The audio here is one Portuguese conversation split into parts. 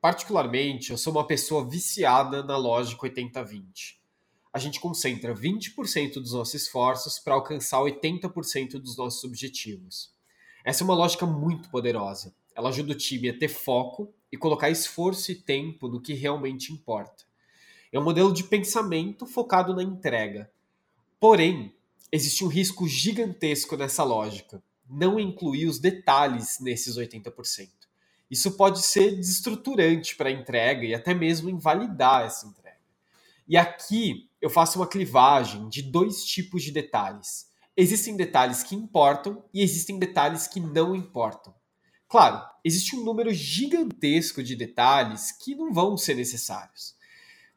Particularmente, eu sou uma pessoa viciada na lógica 80-20. A gente concentra 20% dos nossos esforços para alcançar 80% dos nossos objetivos. Essa é uma lógica muito poderosa. Ela ajuda o time a ter foco e colocar esforço e tempo no que realmente importa. É um modelo de pensamento focado na entrega. Porém, existe um risco gigantesco nessa lógica. Não incluir os detalhes nesses 80%. Isso pode ser desestruturante para a entrega e até mesmo invalidar essa entrega. E aqui eu faço uma clivagem de dois tipos de detalhes. Existem detalhes que importam e existem detalhes que não importam. Claro, existe um número gigantesco de detalhes que não vão ser necessários.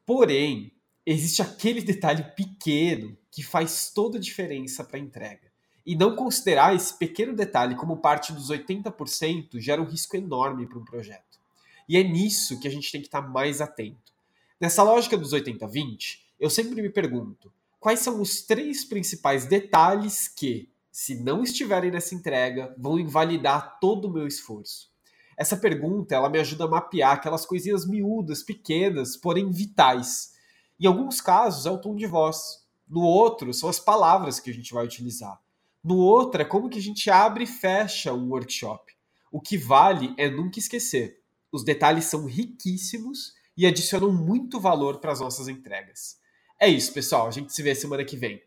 Porém, existe aquele detalhe pequeno que faz toda a diferença para a entrega. E não considerar esse pequeno detalhe como parte dos 80% gera um risco enorme para um projeto. E é nisso que a gente tem que estar mais atento. Nessa lógica dos 80-20, eu sempre me pergunto: quais são os três principais detalhes que, se não estiverem nessa entrega, vão invalidar todo o meu esforço? Essa pergunta ela me ajuda a mapear aquelas coisinhas miúdas, pequenas, porém vitais. Em alguns casos é o tom de voz. No outro são as palavras que a gente vai utilizar. No outro é como que a gente abre e fecha um workshop. O que vale é nunca esquecer. Os detalhes são riquíssimos e adicionam muito valor para as nossas entregas. É isso, pessoal. A gente se vê semana que vem.